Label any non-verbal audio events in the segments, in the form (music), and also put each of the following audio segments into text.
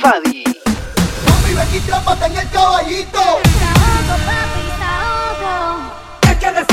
Fadi Fadi. Mami, Becky Trampa en el caballito. Desahogo, papi, desahogo. Es que de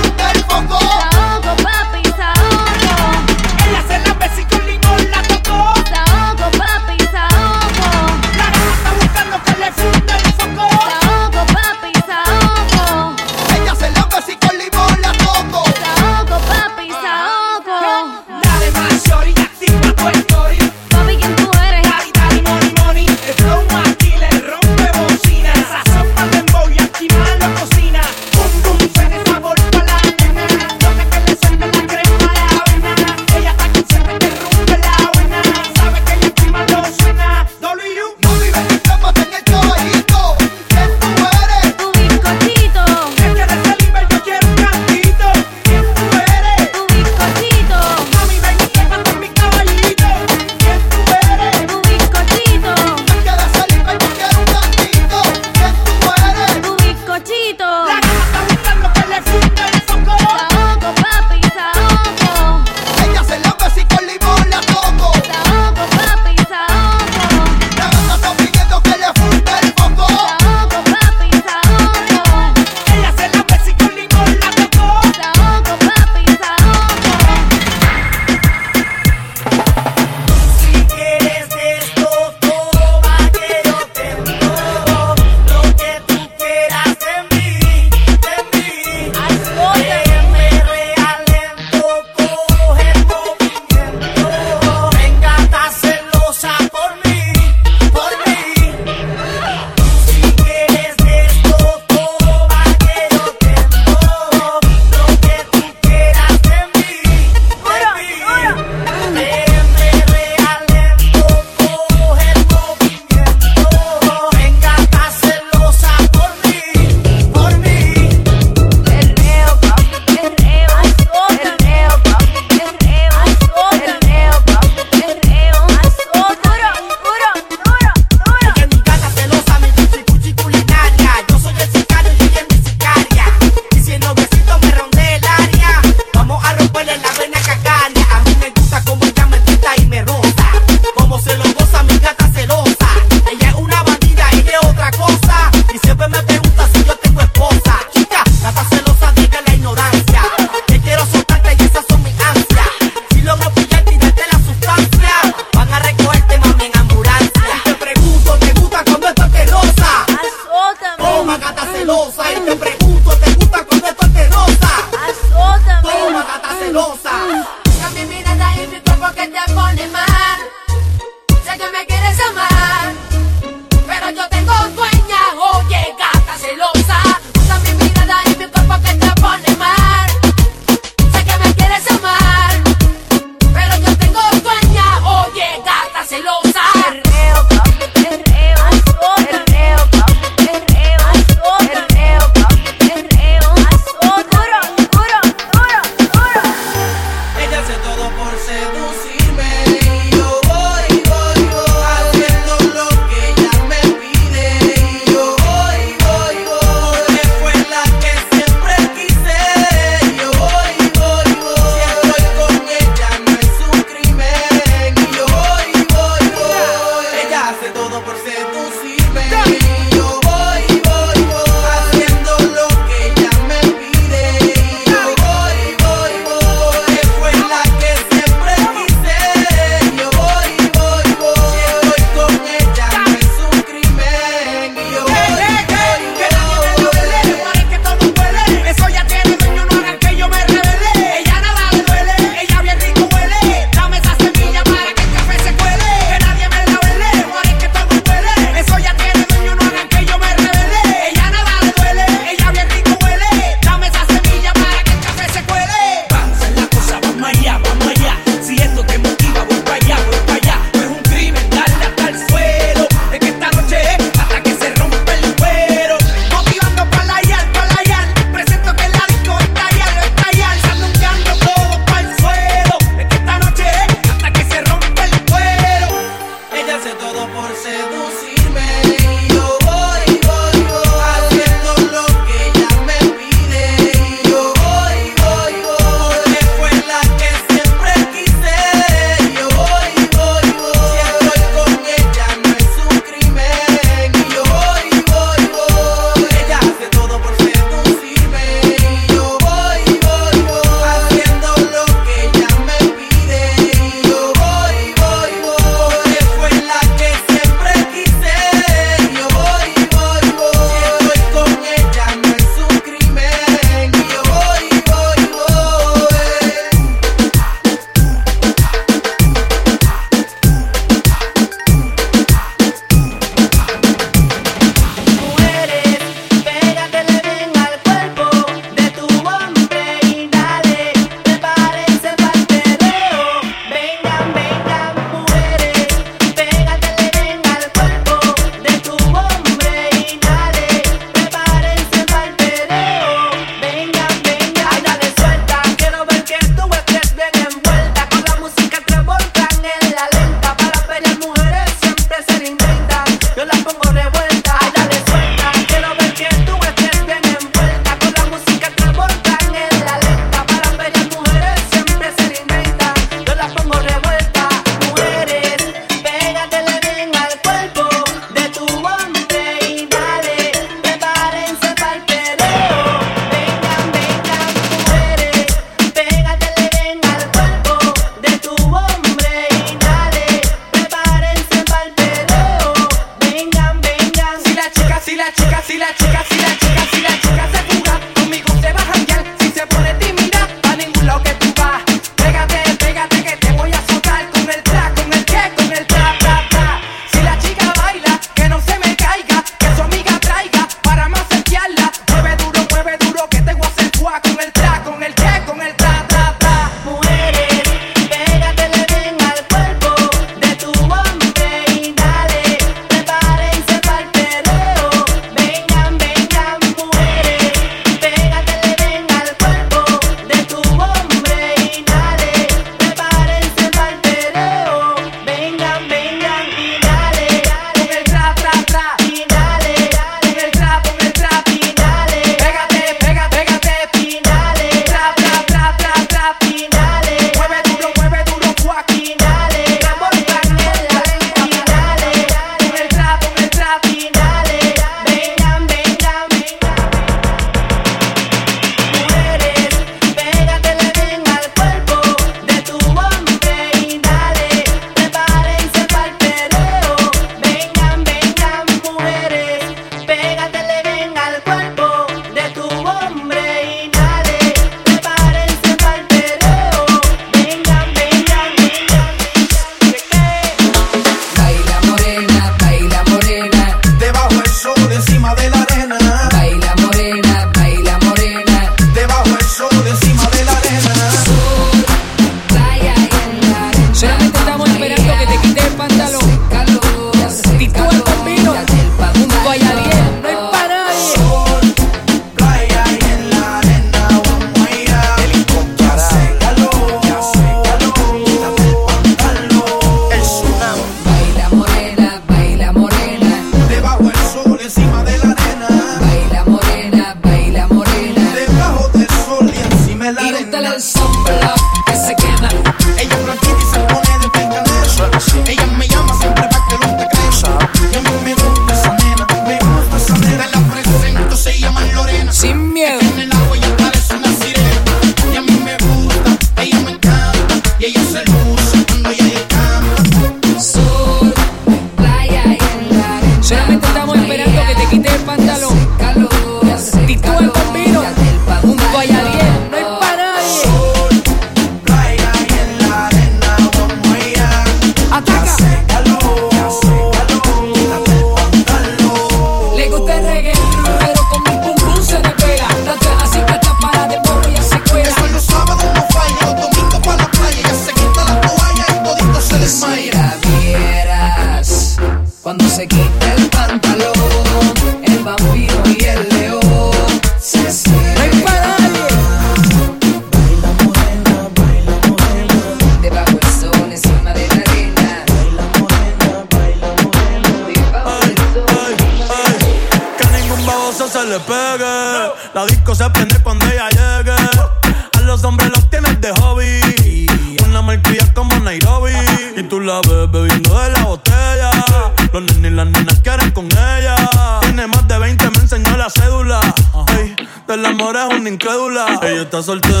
soltero.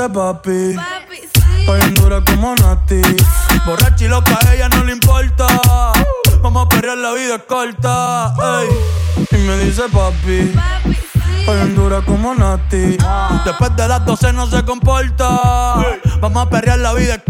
dice papi. papi sí. Estoy en dura como Nati. Ah. Borracha y loca, a ella no le importa. Uh. Vamos a perrear, la vida corta. Uh. Ey. Y me dice papi. papi sí. Estoy en dura como Nati. Ah. Después de las 12 no se comporta. Hey. Vamos a perrear, la vida corta.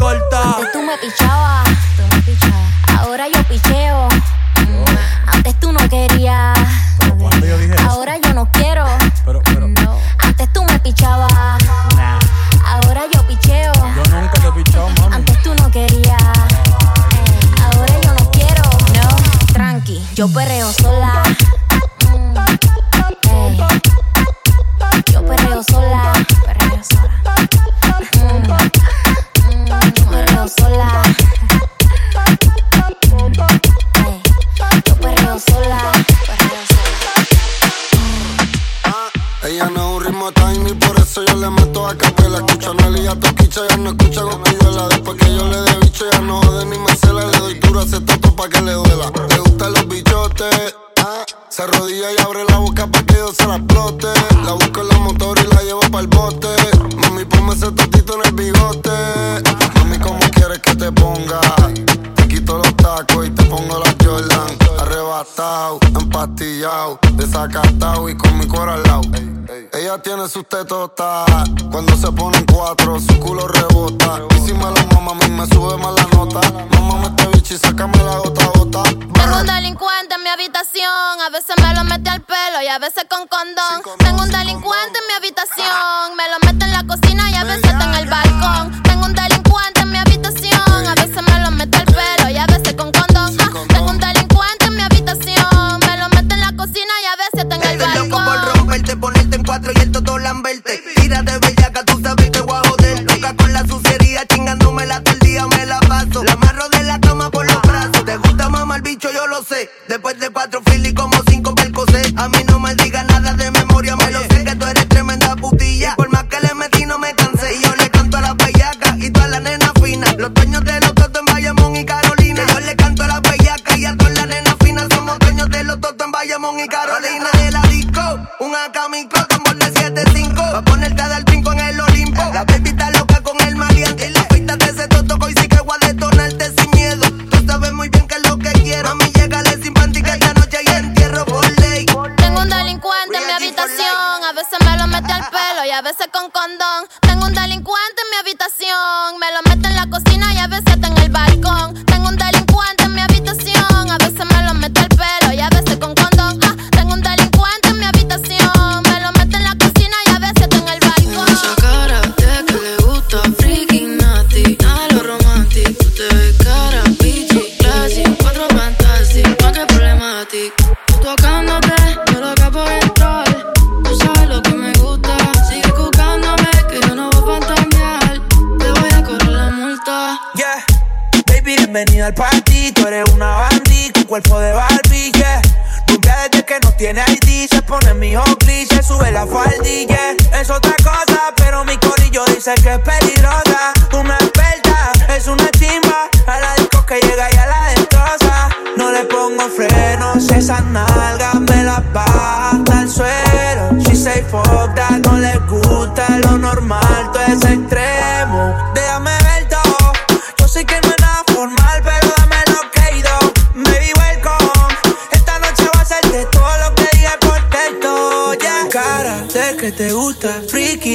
empastillado, desacatado y con mi cuero al lado. Ella tiene sus tetotas, cuando se ponen cuatro, su culo rebota. Y si me lo mama, a mí me sube mala nota. Mamá, este bicho y sácame la gota gota. Tengo un delincuente en mi habitación, a veces me lo mete al pelo y a veces con condón. Tengo un delincuente en mi habitación, me lo mete en la cocina y a veces Bella, en el balcón. Tengo un delincuente en mi habitación. cuatro y el todo lamberte.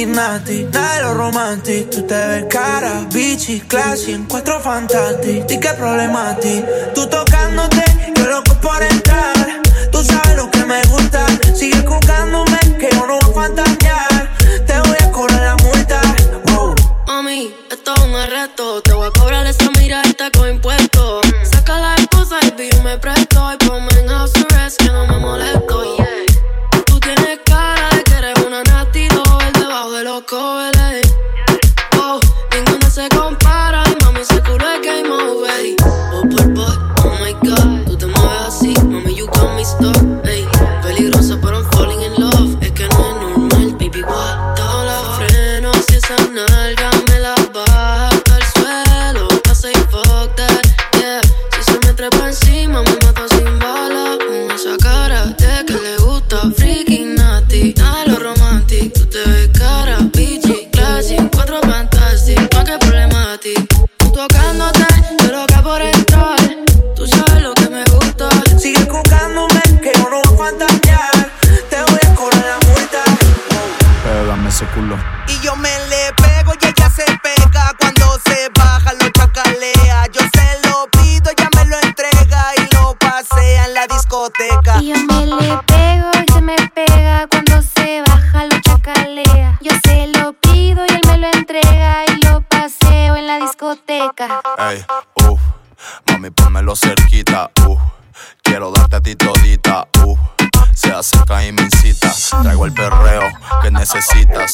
Nasty, nada de lo romantic. Tú te ves cara, bichi, classy, encuentro fantástico. ¿Y qué? Tú tocándote, yo loco por entrar. Tú sabes lo que me gusta, sigue jugándome, que yo no voy a fantasear. Te voy a cobrar la multa. Mami, esto es un arresto. Te voy a cobrar esa miradita con impuestos. Saca la esposa y yo me presto. Y ponme en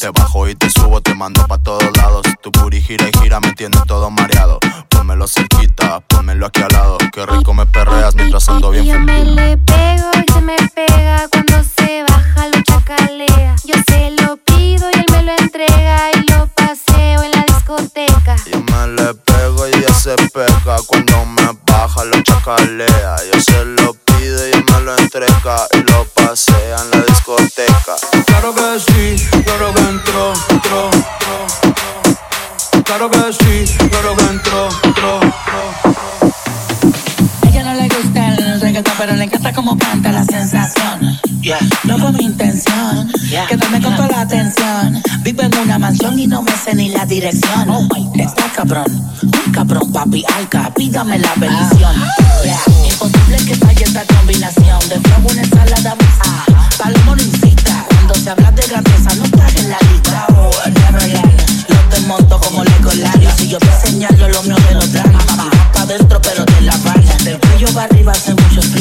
Te bajo y te subo, te mando pa' todos lados. Tu puri gira y gira, me tienes todo mareado. Pónmelo cerquita, pónmelo aquí al lado. Qué rico me perreas mientras ando bien Y yo me le pego y se me pega cuando se baja, lo chacalea. Yo se lo pido y él me lo entrega y lo paseo en la discoteca. Yo me le pego y ella se pega cuando me baja, lo chacalea. Yo se lo pido y ella me lo entrega y lo pasea en la discoteca. Claro que sí, como canta la sensación. No fue mi intención, quedarme con toda la atención. Vivo en una mansión y no me sé ni la dirección. Oh Está cabrón, un cabrón, papi, alca, pídame la bendición. Yeah. Imposible que falle esta combinación de flow, una ensalada mixta. Palomo no incita, cuando se habla de grandeza no estás en la lista. Oh, Neverland, los desmonto como Legoland. Si yo te señalo, lo mío te lo traen. Pa' adentro, pero de la vaina. Del cuello para arriba hace mucho frío.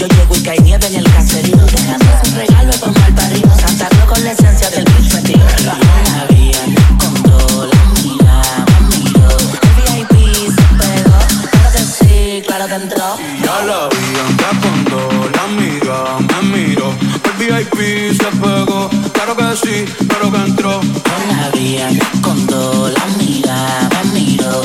Yo llego y cae nieve en el caserío. Dejando un regalo con mal parido. Santa Claus con la esencia del bitch metido. La vía con todo la mira, miro. El VIP se pegó. Claro que sí, claro que entró. Ya la vi andar cuando la amiga me miró. El VIP se pegó, claro que sí, claro que entró. Por la vía con todo la amiga me miró.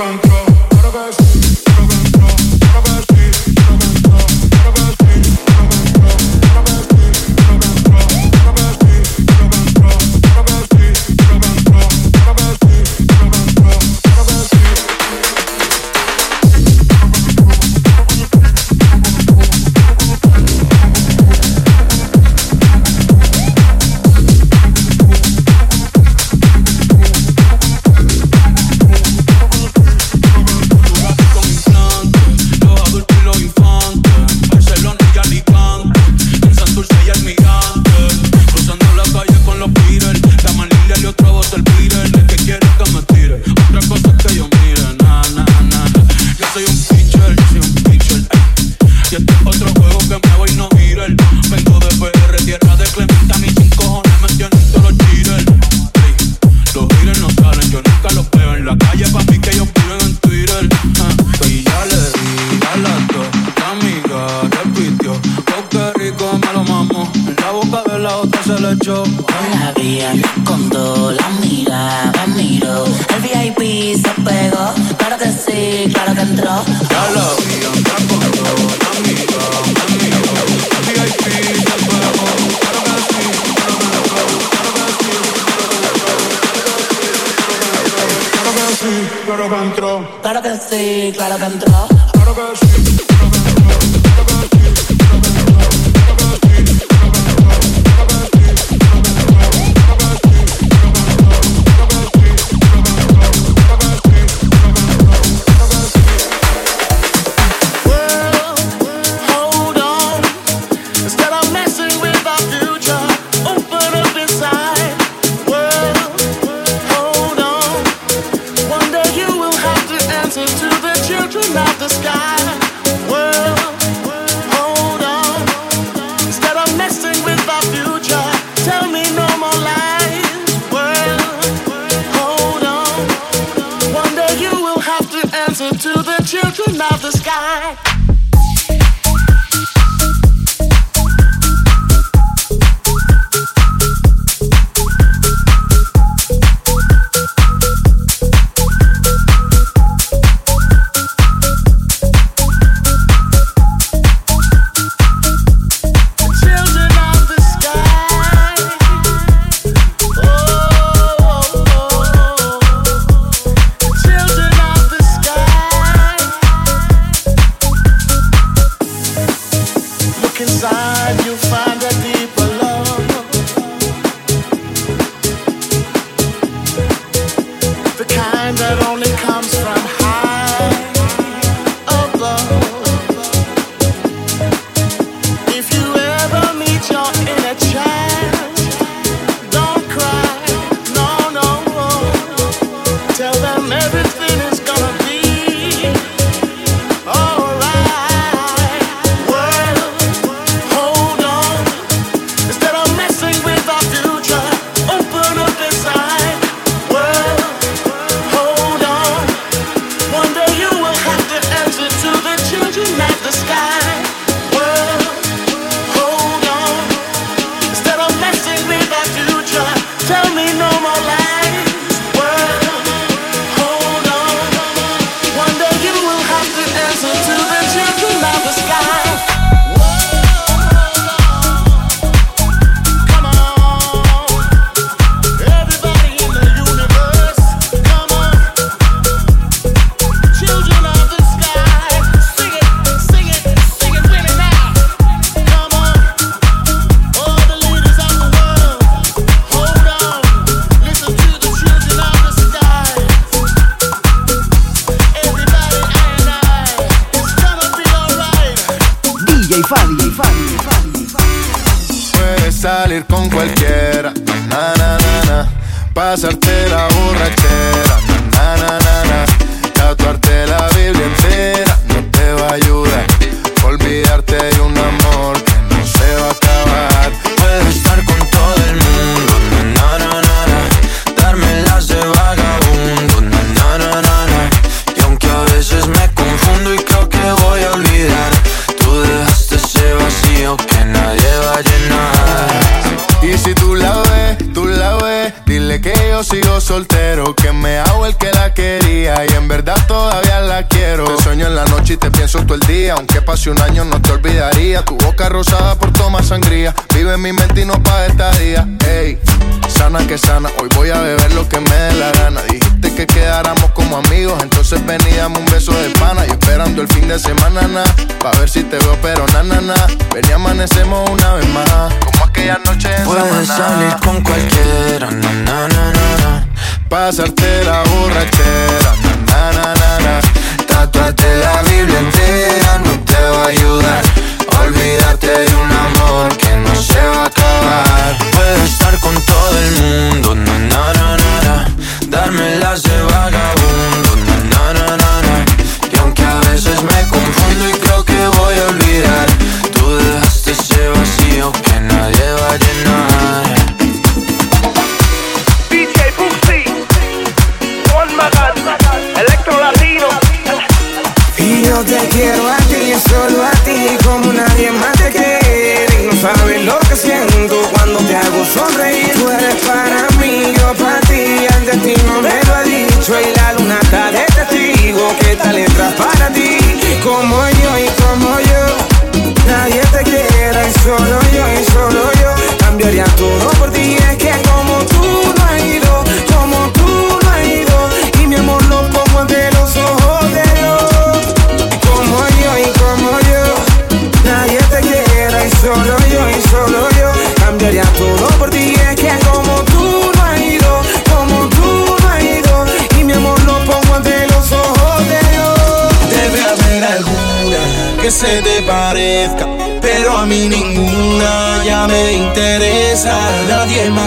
gonna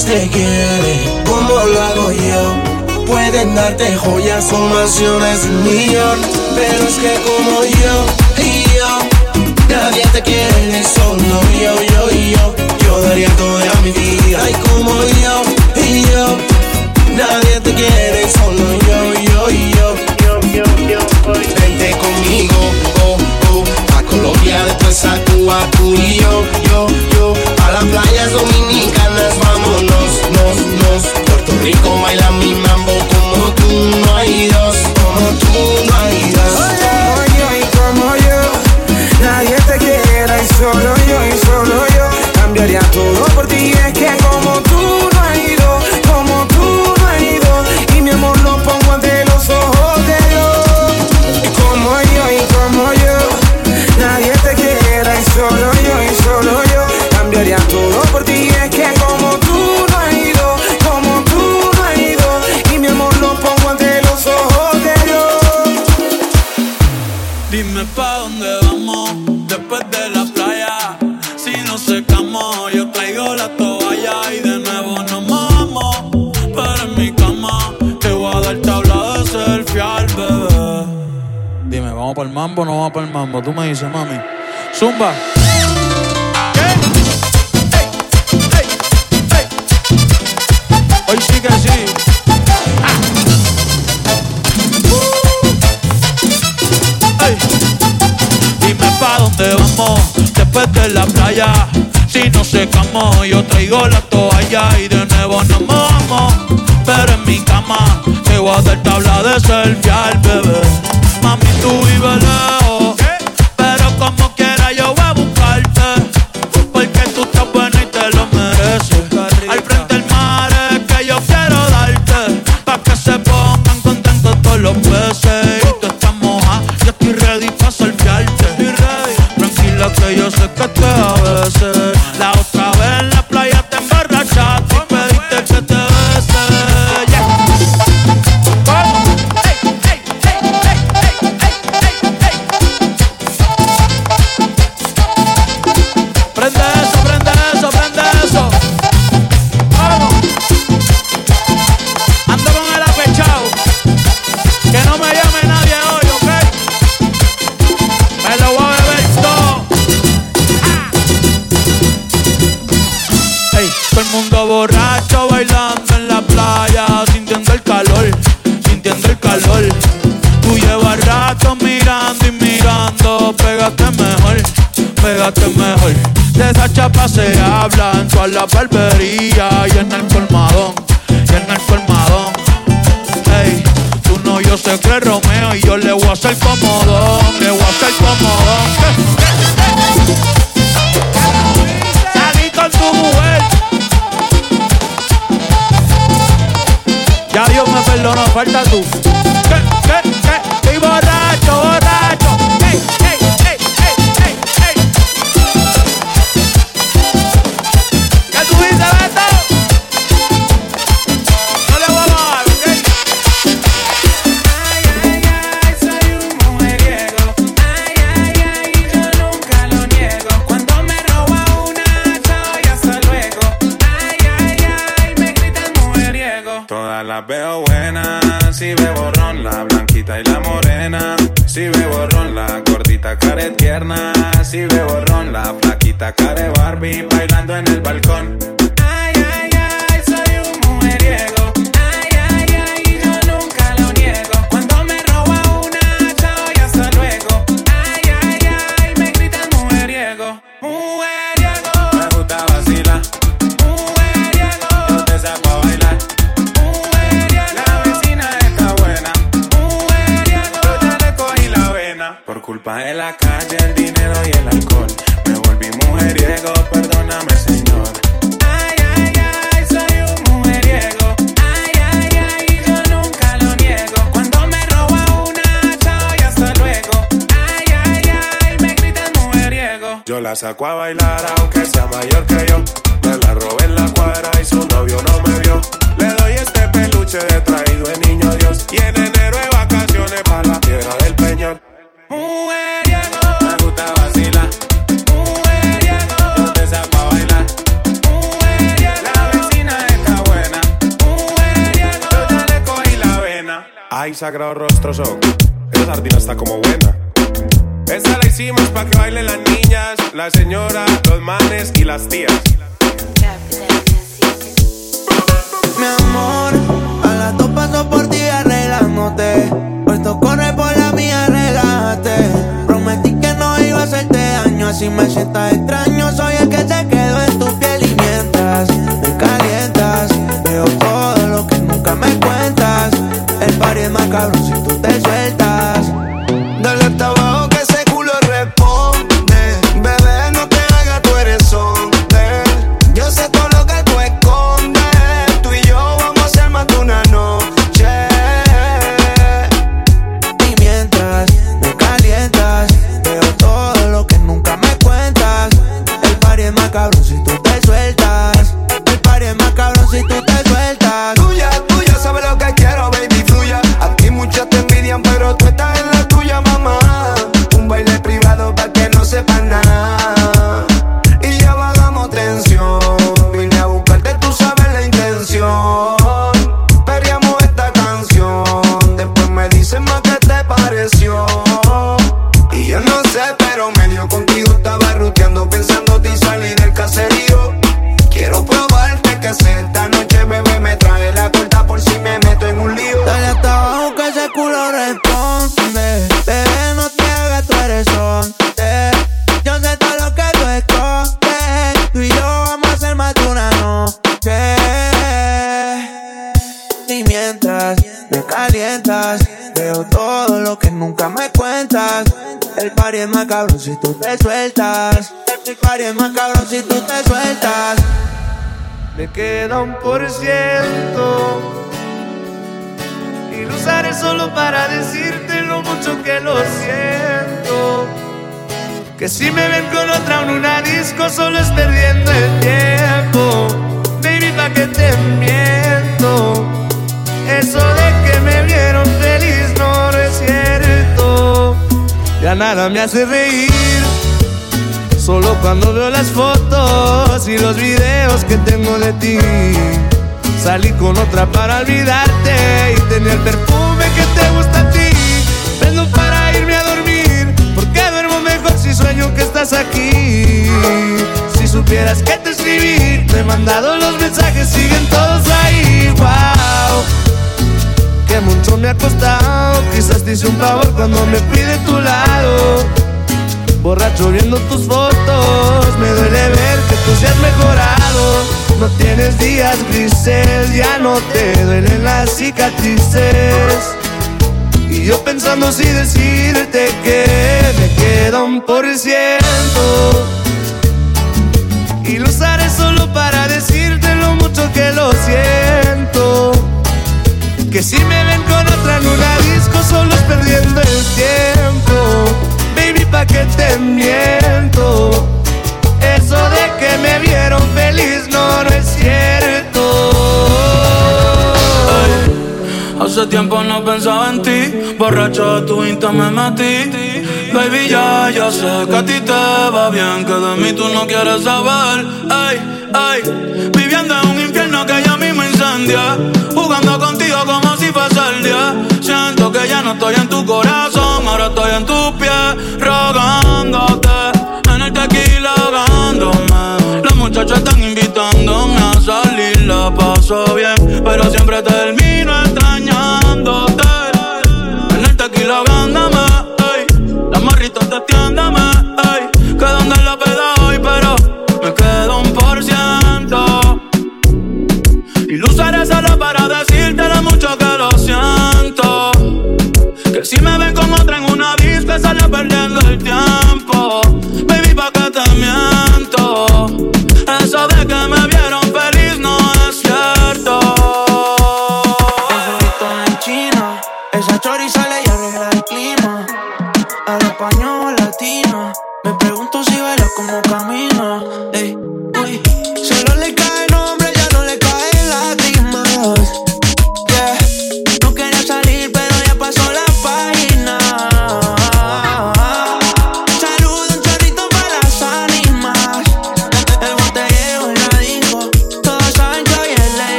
más te quiere, como lo hago yo. Pueden darte joyas o mansiones millón, pero es que como yo y yo, nadie te quiere, solo yo, yo y yo. Yo daría toda mi vida, y como yo y yo, nadie te quiere, solo yo, yo y yo. yo, yo, yo Vente conmigo, oh, oh, a Colombia después a Cuba, tú y yo, yo, yo, a la playa dominicana Rico baila mi mambo como tú no hay dos, como tú no hay dos. Como yo y como yo, nadie te quiera y solo yo y solo yo cambiaría todo por ti. Es mambo no va para el mambo. Tú me dices, mami. Zumba. Hoy sí que sí. Dime pa' dónde vamos después de la playa. Si no secamos, yo traigo la toalla y de nuevo nos mojamos. Pero en mi cama te voy a dar tabla de selfie al El mundo borracho bailando en la playa, sintiendo el calor, sintiendo el calor. Tú llevas rato mirando y mirando, pégate mejor, pégate mejor. De esa chapa se habla en todas las barberías y en el colmadón, y en el colmadón. Ey, tú no, yo sé que Romeo y yo le voy falta tú. A bailar, aunque sea mayor que yo. Me la robé en la cuadra y su novio no me vio. Le doy este peluche de traído de niño Dios. Y en enero de vacaciones para la tierra del peñón. Mujeriego, me gusta vacilar. Mujeriego, yo te saco a bailar. Mujeriego, la vecina está buena. Mujeriego, yo ya le cogí la vena. Ay, sagrado rostro son. Esa sardina está como buena. Hicimos pa' que bailen las niñas, la señora, los manes y las tías. Mi amor, y lo usaré solo para decirte lo mucho que lo siento. Que si me ven con otra en una disco solo es perdiendo el tiempo. Baby, pa' que te miento. Eso de que me vieron feliz no, no es cierto. Ya nada me hace reír. Solo cuando veo las fotos y los videos que tengo de ti. Salí con otra para olvidarte y tener el perfume que te gusta a ti. Prendo para irme a dormir, porque duermo mejor si sueño que estás aquí. Si supieras que te escribí, te he mandado los mensajes, siguen todos ahí. Wow, que mucho me ha costado. Quizás te hice un favor cuando me fui de tu lado. Borracho viendo tus fotos, me duele ver que tú seas mejorado. No tienes días grises, ya no te duelen las cicatrices. Y yo pensando si decirte que me queda un por ciento. Y lo usaré solo para decirte lo mucho que lo siento. Que si me ven con otra en disco solo es perdiendo el tiempo. Pa' que te miento. Eso de que me vieron feliz no, no es. Hace tiempo no pensaba en ti, borracho de tu insta me metí. Baby, ya, ya sé que a ti te va bien, que de mí tú no quieres saber. Ay, ay, viviendo en un infierno que ya mismo incendia. Jugando contigo como si fuese el día. Ya no estoy en tu corazón, ahora estoy en tus pies, rogándote. En el tequila ahogándome. Los muchachos están invitándome a salir, la paso bien, pero siempre termino extrañándote.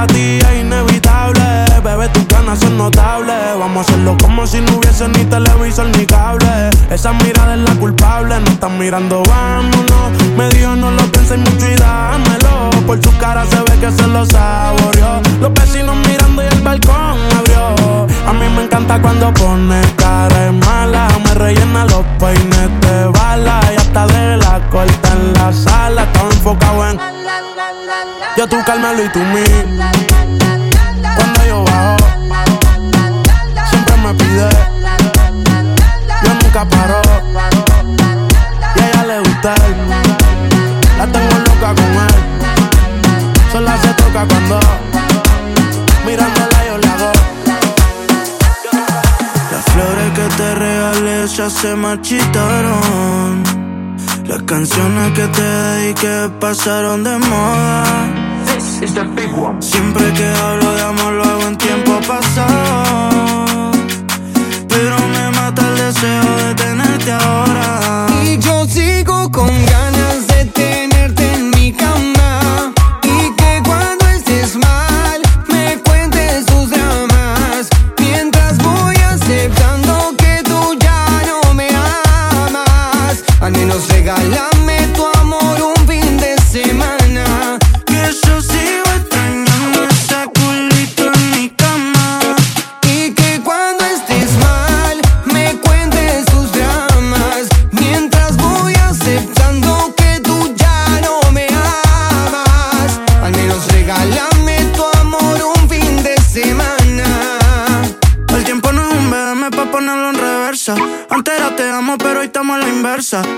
para ti es inevitable. Bebé, tus ganas son notables. Vamos a hacerlo como si no hubiese ni televisor ni cable. Esa mirada es la culpable, no están mirando, vámonos. Me dijo, no lo penséis mucho y dámelo. Por su cara se ve que se lo saboreó. Los vecinos mirando y el balcón abrió. A mí me encanta cuando pone cara mala. Me rellena los peines de bala y hasta de la corta en la sala yo tú Carmelo y tú mí. Cuando yo bajo, siempre me pide. Yo nunca paro. Y a ella le gusta. La tengo loca con él. Sola se toca cuando mirándola yo le hago. Las flores que te regalé ya se marchitaron. Las canciones que te dediqué pasaron de moda. Siempre que hablo de amor lo en tiempo pasado. Pero me mata el deseo de tenerte ahora.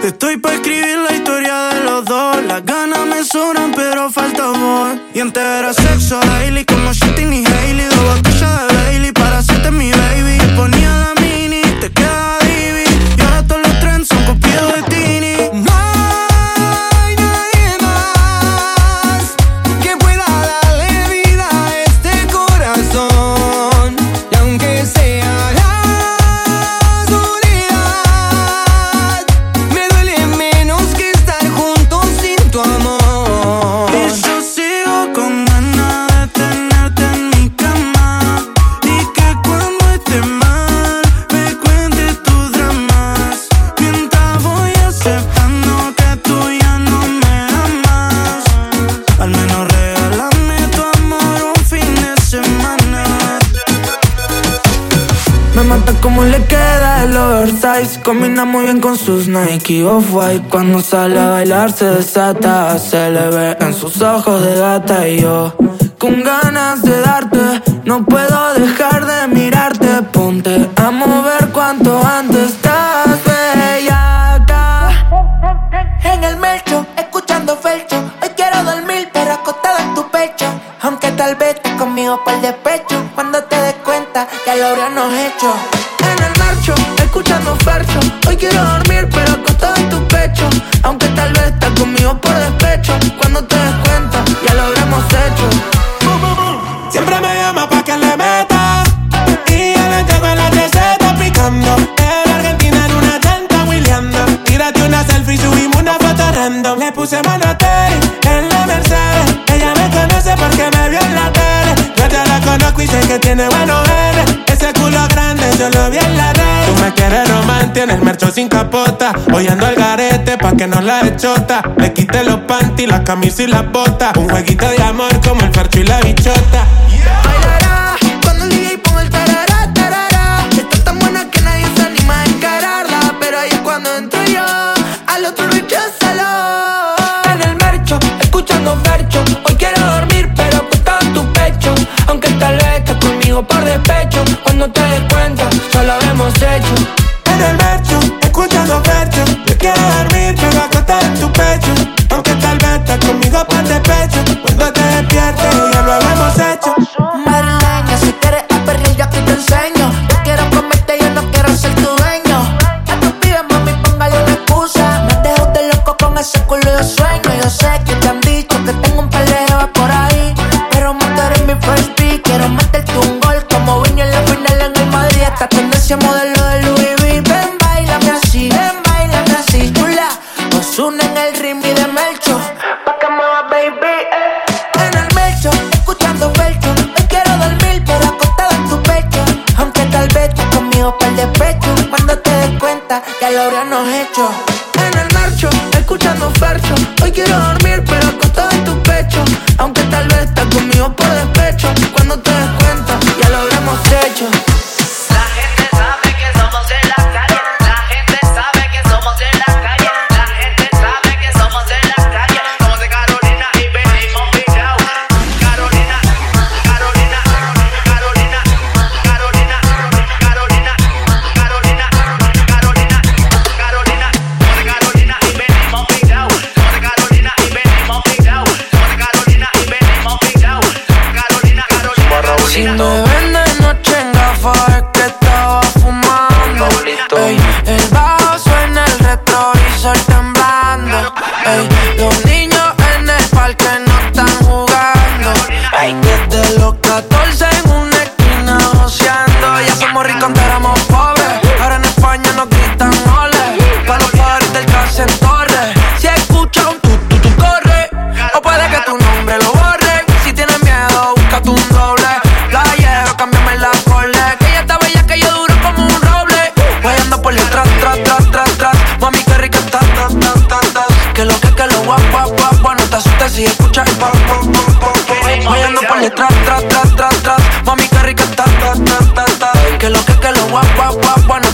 Estoy pa' escribir la historia de los dos. Las ganas me sobran, pero falta amor. Y antes era sexo daily como Shitting y Hailey. combina muy bien con sus Nike Off-White Cuando sale a bailar se desata Se le ve en sus ojos de gata. Y yo con ganas de darte No puedo dejar de mirarte. Ponte a mover cuanto antes Estás bellaca En el melcho, escuchando felcho. Hoy quiero dormir pero acostado en tu pecho. Aunque tal vez estés conmigo por despecho. Cuando te des cuenta ya lo habríamos hecho. En escuchando Fercho. Hoy quiero dormir pero acostado en tu pecho. Aunque tal vez estás conmigo por despecho. Cuando te descuento tiene el mercho sin capota. Hoy ando al garete pa' que no la echota. Le quité los panty, las camisas y las botas. Un jueguito de amor como el fercho y la bichota. hecho.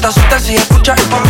te asustes si escuchas el pop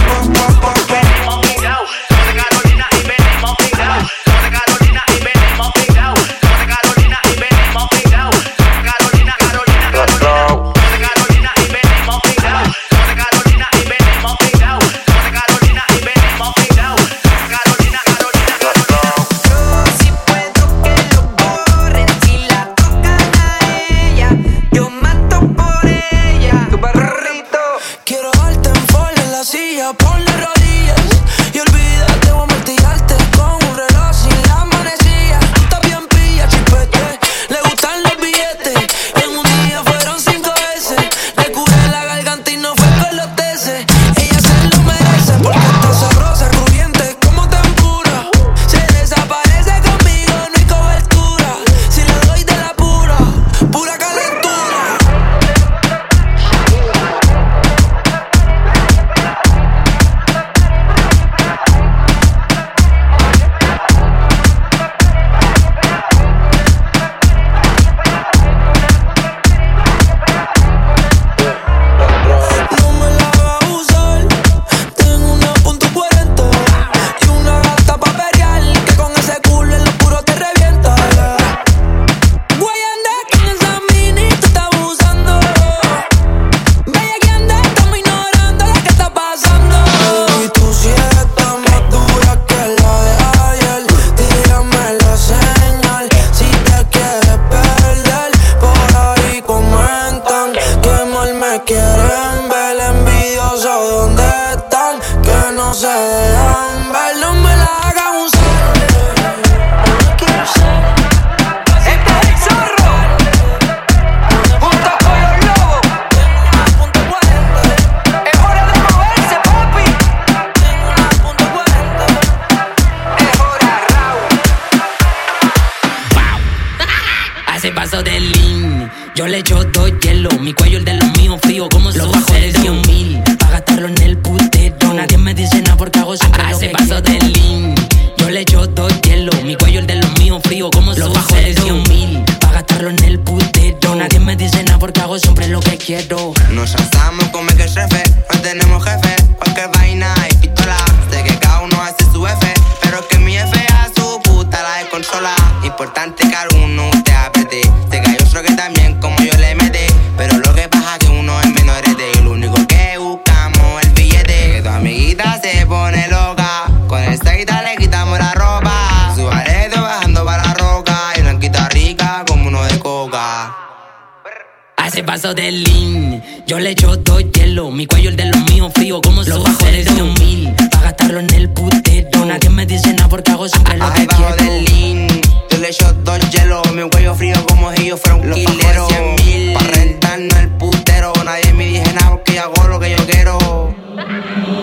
paso del lean. Yo le echo dos hielo, mi cuello el de los míos frío como los bajo de 100 mil. Pa' gastarlo en el putero. Nadie me dice nada porque hago siempre lo que quiero. del lean, yo le echo dos hielo, mi cuello frío como si yo fuera un killero. mil, pa' rentarnos el putero, nadie me dice nada porque yo hago lo que yo quiero.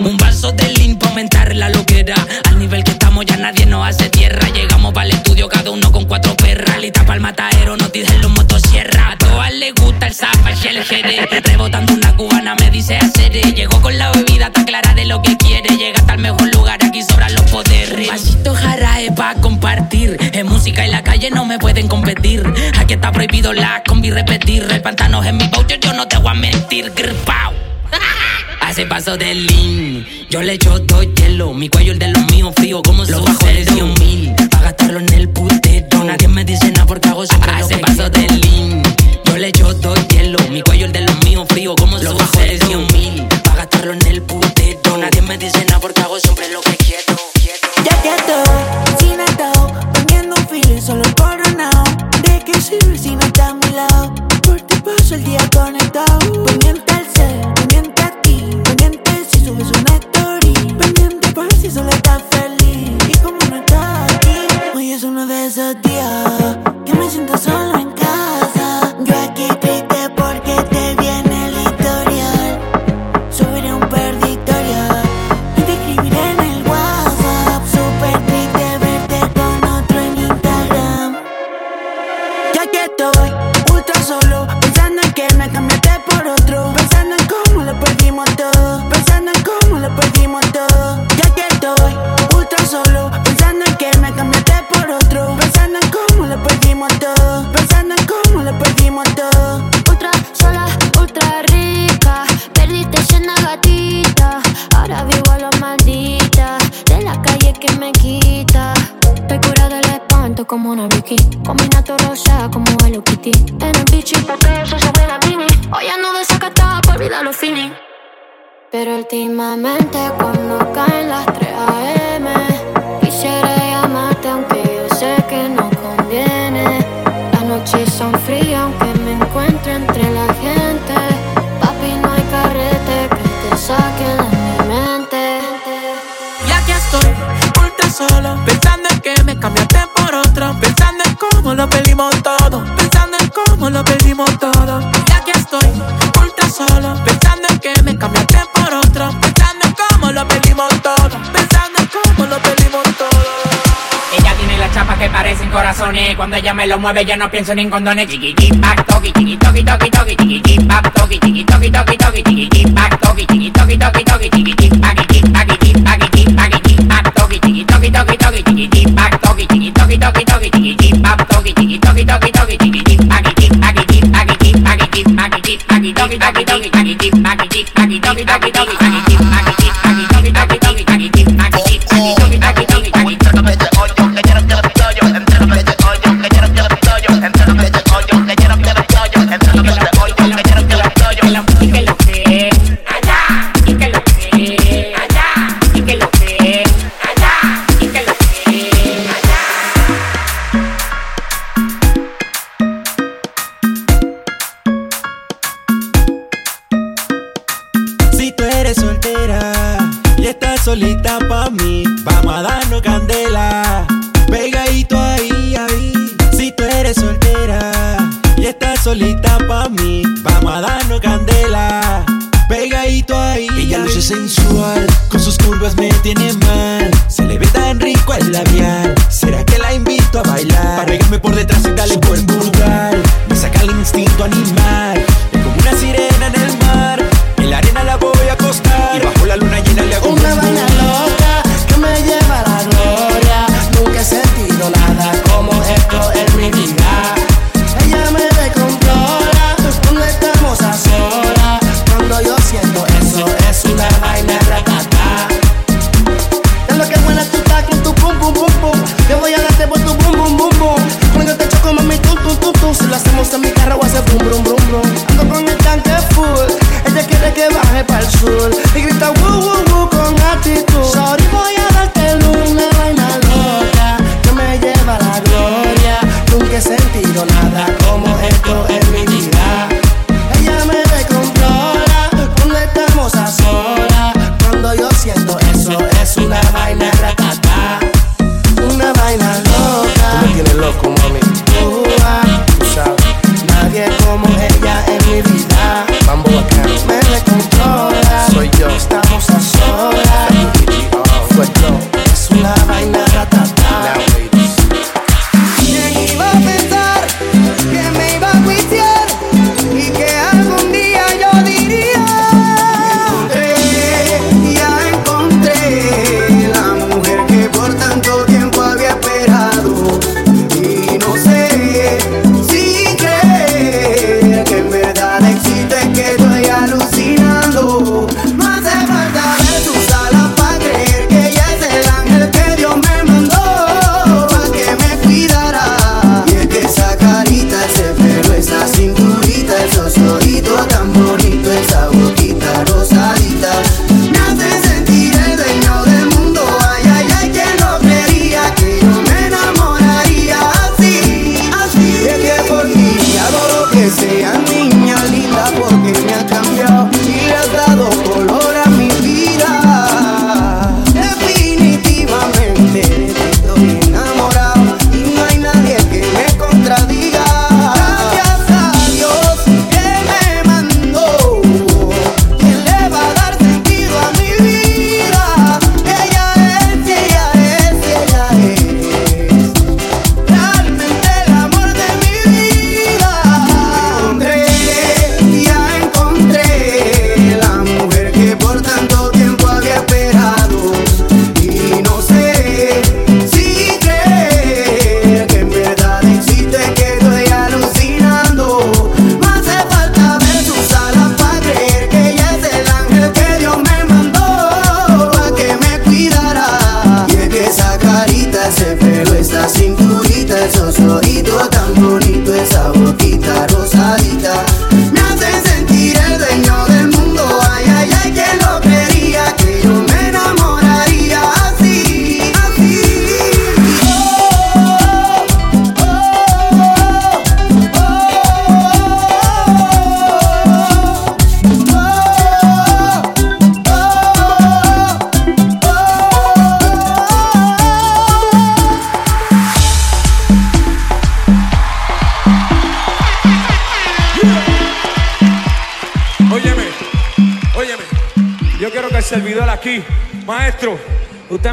Un vaso de lean pa' aumentar la loquera. Al nivel que estamos ya nadie nos hace tierra. Llegamos para el estudio cada uno con cuatro perras. Lista para el matadero, nos dicen los motosierra. A todas les gusta zapa el. Rebotando una cubana me dice hacer. Llegó con la bebida, está clara de lo que quiere. Llega hasta el mejor lugar, aquí sobran los poderes. Vasito jarae pa' compartir. En música y la calle no me pueden competir. Aquí está prohibido la combi repetir. El pantano en mi voucher, yo no te voy a mentir. Gripao. (laughs) Hace paso del lean. Yo le echo dos hielo, mi cuello el de los míos frío como los bajo de 100 mil. Pa' gastarlo en el putero. Nadie me dice nada porque hago siempre Hace paso del lean. Hielo, mi cuello el de los míos frío como los bajo de 100 mil. Pa' gastarlo en el putero. Nadie me dice nada porque hago siempre lo que quiero. Ya que estoy sin atado, poniendo un filo y solo coronado. ¿De qué sirve si no está a mi lado? Por ti paso el día conectado. Pendiente al ser, pendiente a ti. Pendiente si subes una story. Pendiente por si solo estás feliz. Y como no estás aquí, hoy es uno de esos días que me siento solo como una Vicky. Combinato rosa como Hello Kitty. En el bichi porque eso se ve la mini. Hoy ando desacatada por olvidar los feeling. Pero últimamente cuando caen las 3 AM Quisiera llamarte aunque yo sé que no conviene Las noches son frías aunque me encuentre entre la gente Papi no hay carrete que te saque de mi mente Y aquí estoy, ultra solo Pensando en que me cambiaste Pensando en cómo lo perdimos todo Pensando en cómo lo perdimos todo Y aquí estoy, ultra solo Pensando en que me cambiaste por otro Pensando en cómo lo perdimos todo Pensando en cómo lo perdimos todo Ella tiene las chapas que parecen corazones. Cuando ella me lo mueve, ya no pienso ni en condones. Chiqui, chiqui, back, toki, chiqui, toki, toki, toki, chiqui, chiqui, back, toki, chiqui, toki, toki, toki, chiqui, chiqui, back, toki, chiqui, toki, toki, toki, chiqui, chiqui, back, back, back, y le has dado color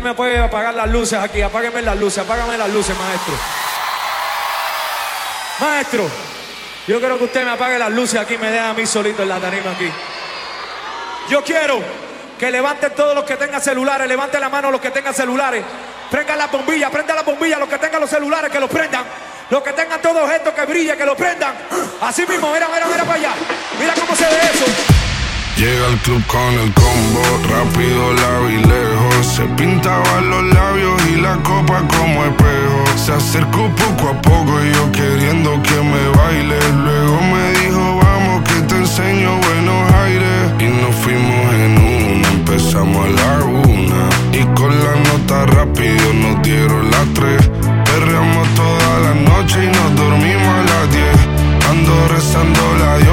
me puede apagar las luces aquí. Apágueme las luces, apágame las luces, maestro. Maestro, yo quiero que usted me apague las luces aquí, me deja a mí solito en la tarima aquí. Yo quiero que levanten todos los que tengan celulares, levanten la mano los que tengan celulares. Prendan las bombillas, prendan las bombillas, los que tengan los celulares, que los prendan. Los que tengan todo objeto que brille, que lo prendan. Así mismo, mira, mira, mira para allá. Mira cómo se ve eso. Llega al club con el combo, rápido la lejos. Se pintaba los labios y la copa como espejo. Se acercó poco a poco y yo queriendo que me baile. Luego me dijo, vamos que te enseño buenos aires. Y nos fuimos en una, empezamos a la una. Y con la nota rápido nos dieron las tres. Perreamos toda la noche y nos dormimos a las diez. Ando rezando la dios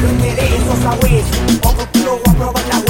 no interesos a Overflow a probar la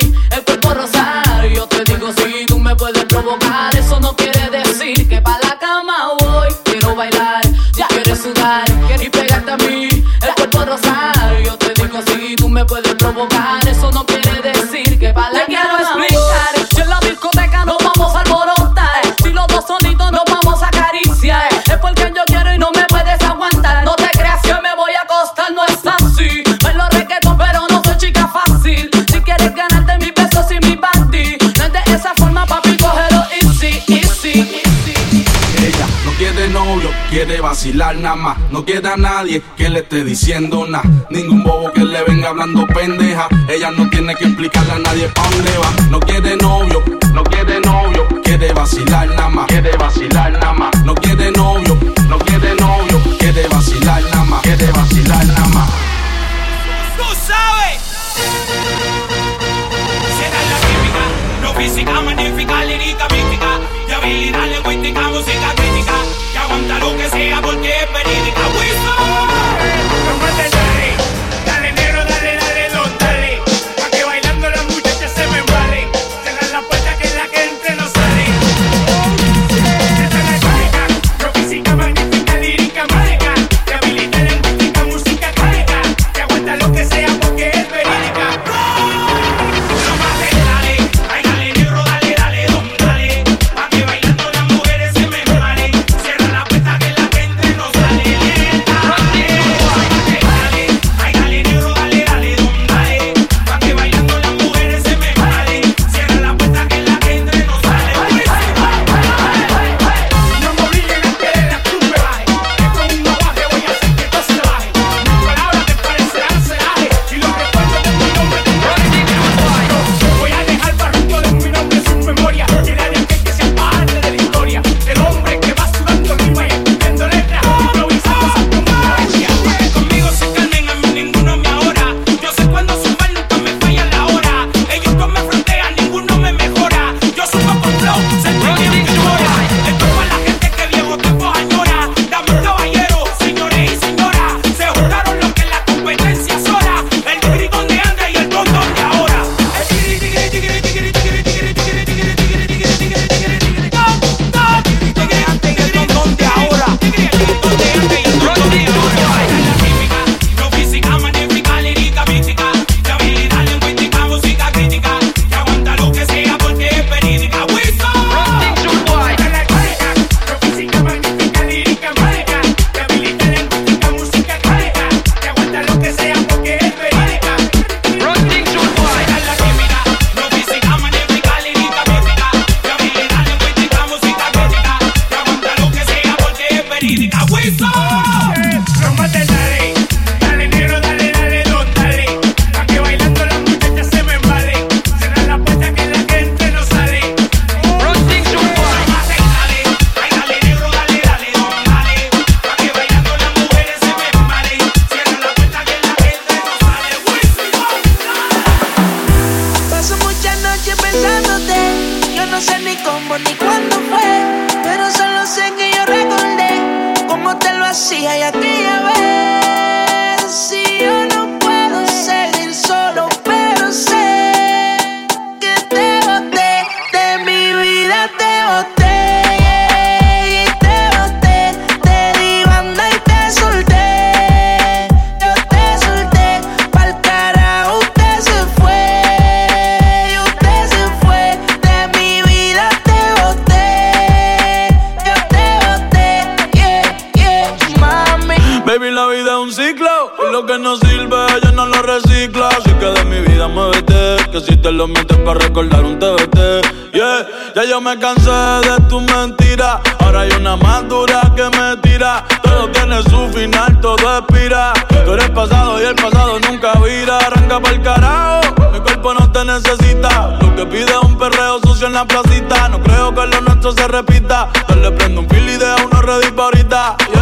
provocar. quiere vacilar nada más. No queda nadie que le esté diciendo nada. Ningún bobo que le venga hablando pendeja. Ella no tiene que explicarle a nadie pa' dónde va. No quiere novio, no quiere novio. Quiere vacilar nada más. Quiere vacilar nada más. No quiere novio everybody go da.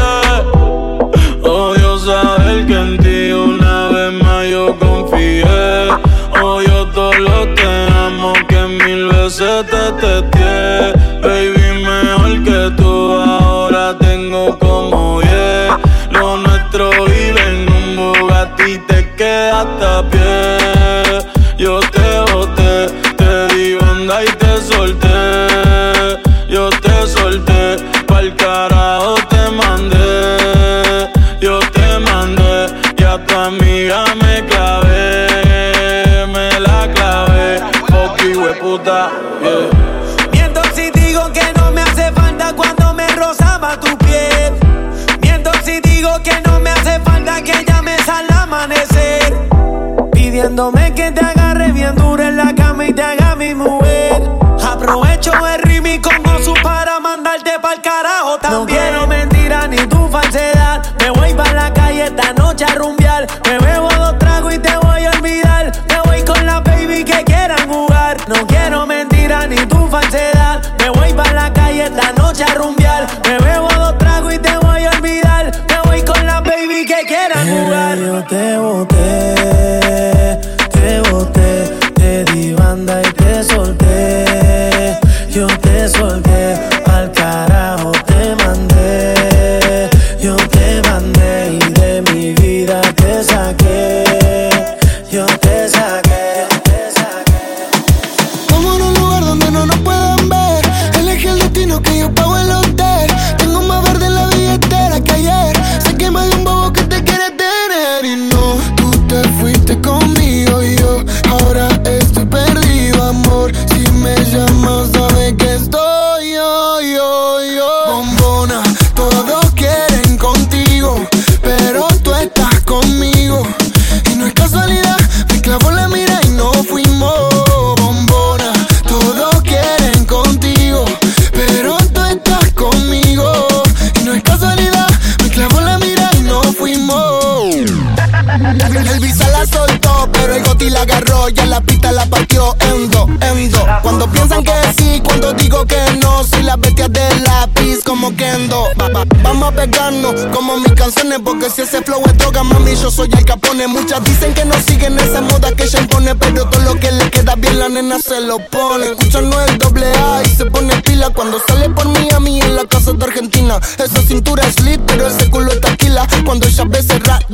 Porque si ese flow es droga, mami, yo soy el capone. Muchas dicen que no siguen esa moda que ella impone. Pero todo lo que le queda bien, la nena se lo pone. Escuchan no el doble A y se pone pila. Cuando sale por Miami en la casa de Argentina. Esa cintura es lit, pero ese culo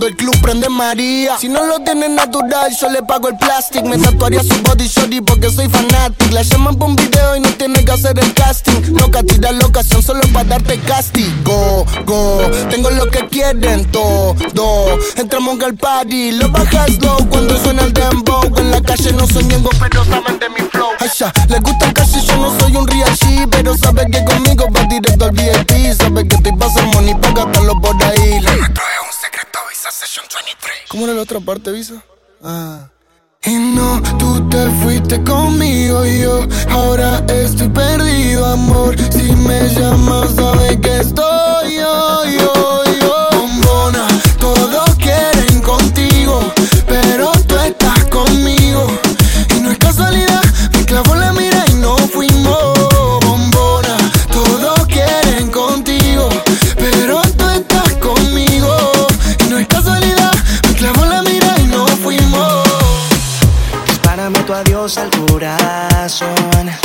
el club prende María. Si no lo tienes natural, yo le pago el plastic. Me tatuaría su body shorty porque soy fanatic. La llaman por un video y no tiene que hacer el casting. No castiga la ocasión solo para darte castigo. Go, tengo lo que quieren todo. Entramos al party, lo bajas low cuando suena el dembow. En la calle no soy miembro, pero saben de mi flow. Ay, ya, les gusta el cash y yo no soy un real G, pero saben que conmigo va directo al VIP. Saben que te pasa money, paga por ahí. Session 23 ¿Cómo era la otra parte, Visa? Ah. Y no, tú te fuiste conmigo yo ahora estoy perdido, amor. Si me llamas, sabes que estoy yo, yo, yo. Bombona, todos quieren contigo, pero tú estás conmigo. Y no es casualidad. corazón.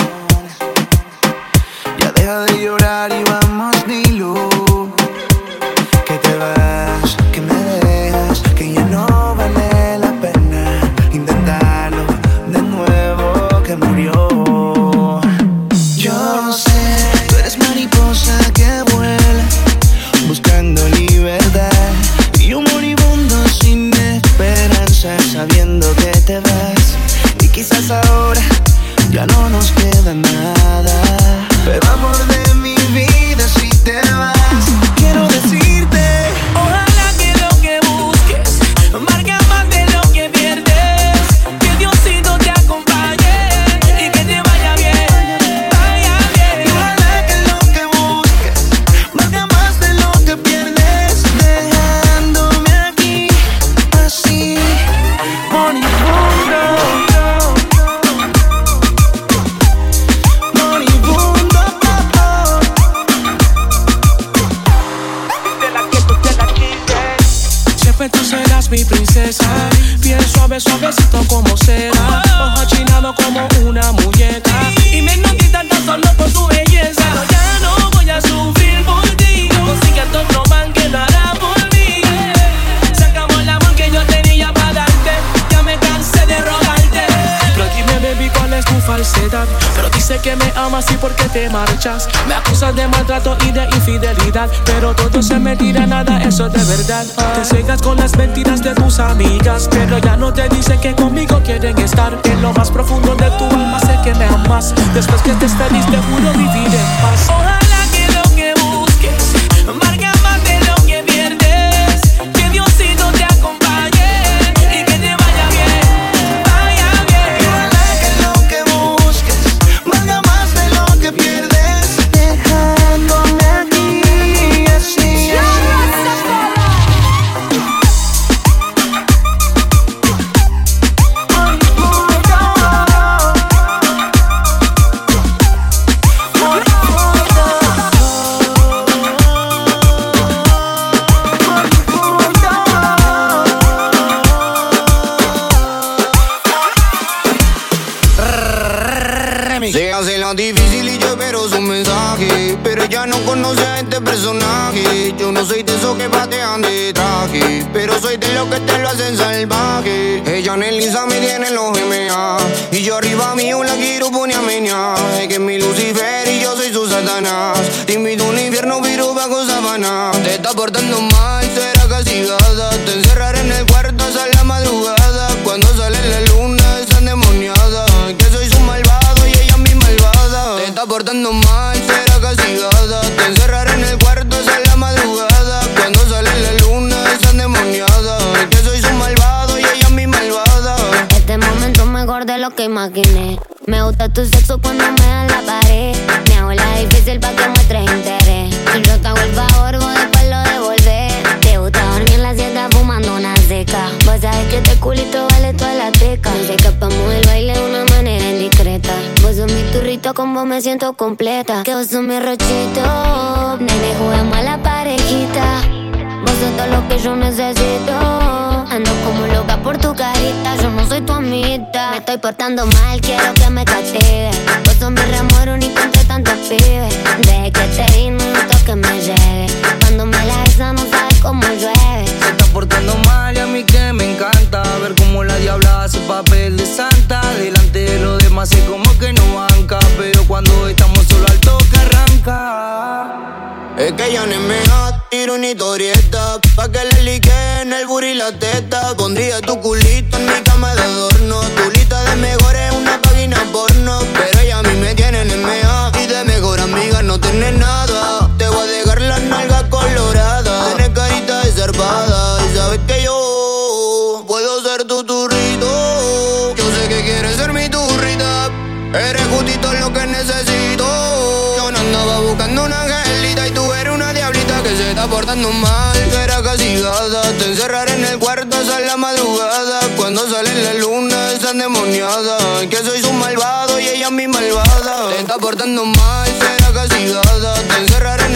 De verdad. Te cegas con las mentiras de tus amigas. Pero ya no te dicen que conmigo quieren estar. En lo más profundo de tu alma sé que me amas. Después que estés feliz, te juro vivir Hace la difícil y yo espero su mensaje. Pero ella no conoce a este personaje. Yo no soy de esos que patean de traje Pero soy de los que te lo hacen salvaje. Ella en el Insta me tiene los MA Y yo arriba mío la quiero poner a meñar Es que es mi Lucifer y yo soy su Satanás. Te invito un infierno pero bajo sabana Te está portando mal, será castigada Te encerraré en el cuarto hasta la madrugada Está portando mal, será castigada Te encerraré en el cuarto hasta la madrugada Cuando sale la luna es endemoniada Que soy su malvado y ella mi malvada Este momento mejor de lo que imaginé. Me gusta tu sexo cuando me da la pared. Me hago la difícil pa' que muestres interés. Y yo te hago el favor, vos después lo devolver. Te gusta dormir en la siesta fumando una seca. Vos sabés que este culito vale toda la teca. Sé que escapamos el baile una mi turrito, con vos me siento completa. Que vos sos mi rochito. Nene, juguemos a la parejita. Vos sos todo lo que yo necesito. Ando como loca por tu carita, yo no soy tu amita. Me estoy portando mal, quiero que me castigue. Vos sos mi remuero único entre tantos pibes. Desde que te vi, no que me llegue. Cuando me la besas, no sabes cómo llueve. Se está portando mal y a mí cómo la diabla hace papel de santa. Delante de los demás es como que no banca Pero cuando estamos solo al toque arranca. Es que ya no me tiro una historieta Pa' que le lique en el booty la teta. Pondría tu culito en mi cama de adorno Tu lista de mejores una página porno. Pero ella a mí me tiene en Y de mejor amiga no tiene nada. Te voy a dejar la nalga colorada Tienes carita de zarpada portando mal Será castigada Te encerraré en el cuarto hasta la madrugada. Cuando sale la luna es endemoniada Que soy su malvado y ella mi malvada. Te está portando mal, será castigada Te encerraré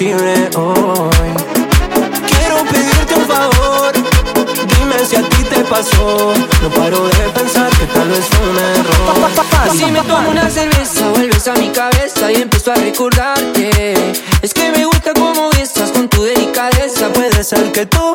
imposible hoy. Quiero pedirte un favor, dime si a ti te pasó. No paro de pensar que tal vez fue un error. Pa, si me tomo una cerveza, vuelves a mi cabeza y empiezo a recordarte. Es que me gusta cómo estás con tu delicadeza. Puede ser que tú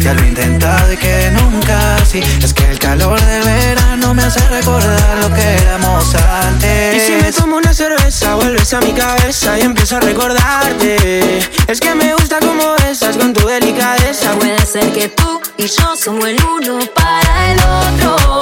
Ya lo he intentado y que nunca sí. Es que el calor de verano me hace recordar lo que éramos antes. Y si me tomo una cerveza, vuelves a mi cabeza y empiezo a recordarte. Es que me gusta como besas con tu delicadeza. Puede ser que tú y yo somos el uno para el otro.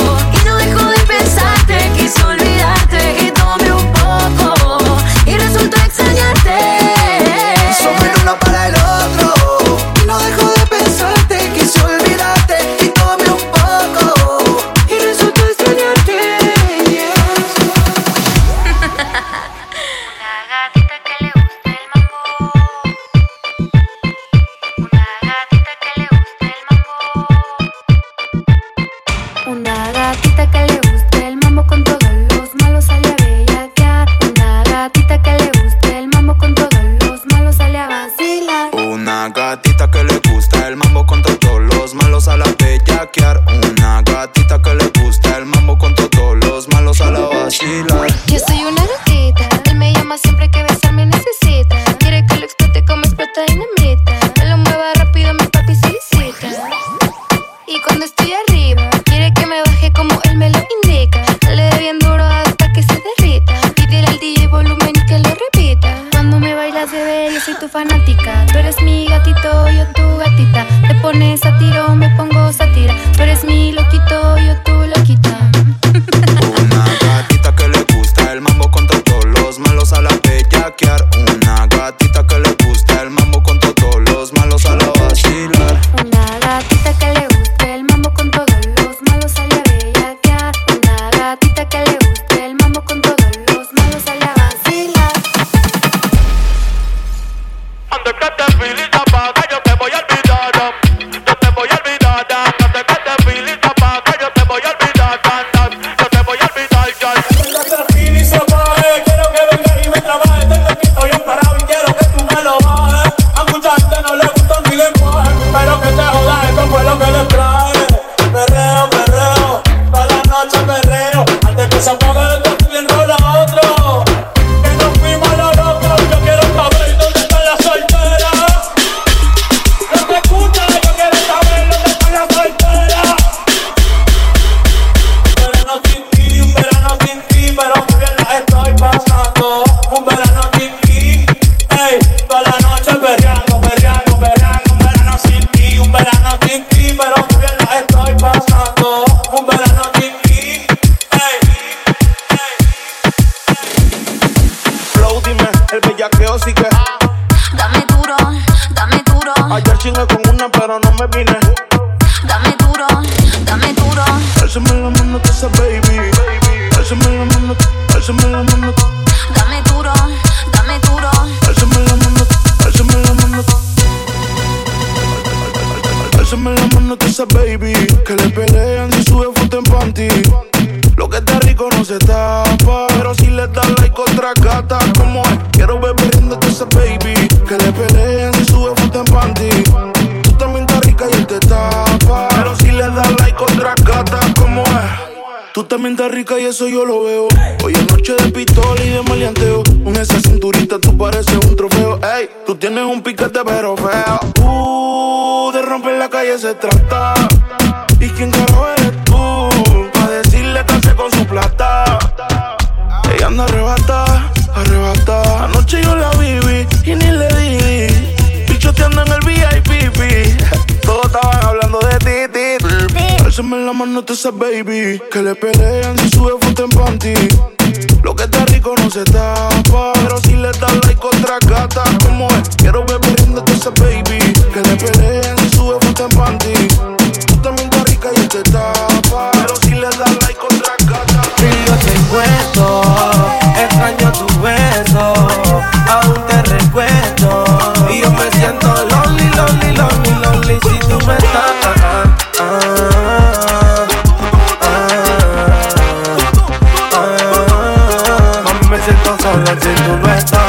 Siento solo si tú no estás.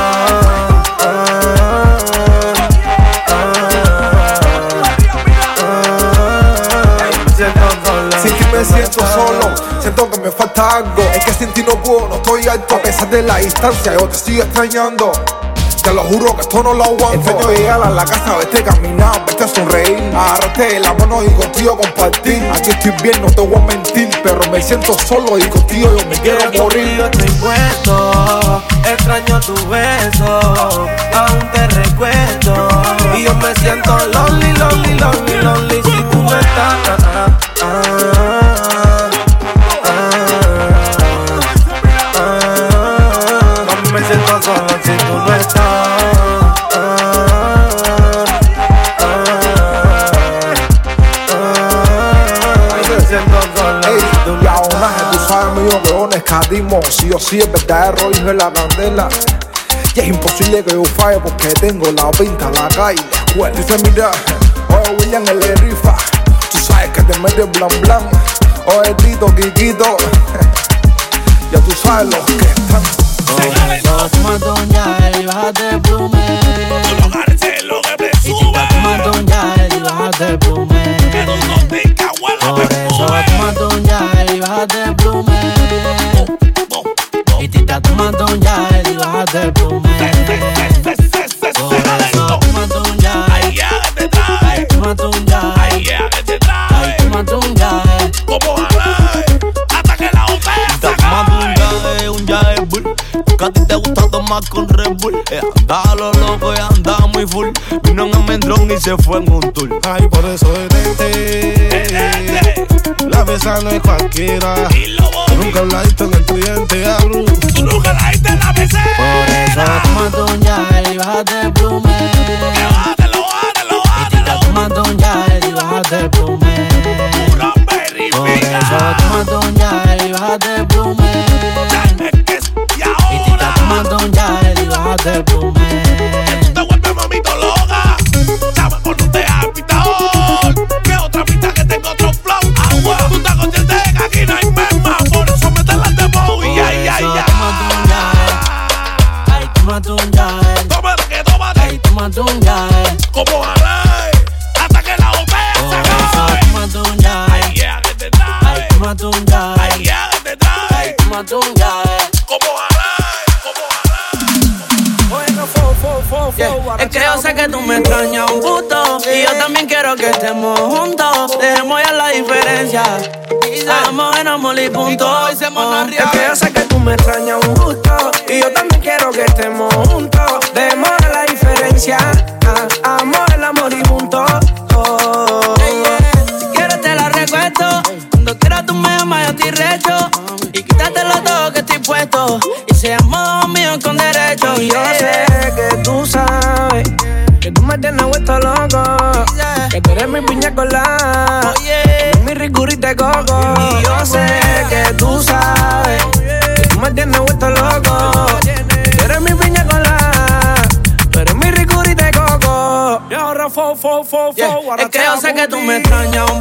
Sin ti me siento solo, siento que me falta algo. Es que sin ti no puedo, no estoy alto. A pesar de la distancia, yo te sigo extrañando. Te lo juro que esto no lo aguanto. Llegar a la casa, verte caminar, verte sonreír. Agarrarte de la mano y contigo compartir. Aquí estoy bien, no te voy a mentir. Pero me siento solo y contigo yo me quiero morir. Yo te encuentro, extraño tu beso, aún te recuerdo. Y yo me siento lonely, lonely, lonely, lonely si tú no estás. Mío, que no escatismo. Si yo sí, el verdadero hijo de la candela. Y es imposible que yo falle porque tengo la pinta, la calle, la escuela. Dice, mira, oye, William, el de rifa. Tú sabes que te metes blan blan. Oye, Tito, Kikito. (laughs) ya tú sabes los que están. Toma doña y bájate el plume. Y chica, toma doña y bájate el plume. Por eso toma doña y bájate el tomar con Red Bull eh, Andaba lo loco y andaba muy full Vino en Almendrón y se fue en un tour Ay, por eso detente. La mesa no es cualquiera. Nunca hablaste en el cliente, abro. Tú nunca la diste en la mesa. Por eso toma doña y bájate el plume. Y tita, toma doña y bájate el plume. Por eso toma doña y bájate el plume. Y tita, toma doña y ya. En amor y punto. Oh. Es que yo sé que tú me extrañas un gusto. Y yo también quiero que estemos juntos. Demos la diferencia. Ah, amor, el amor y punto. Oh. Si quieres te la recuesto. Cuando quieras tú me amas, yo estoy recho. Y quítatelo todo que estoy puesto. Y seamos míos con derecho. Y yo sé que tú sabes. Que tú me tienes vuelto loco. Que tú eres mi piña colada coco. Y yo sé que tú sabes que tú me tienes vuelto loco. Tú eres mi piña colada, tú eres mi ricurita de coco. Y ahora fo, fo, fo, fo. Yeah. Es que yo sé que tú me extrañas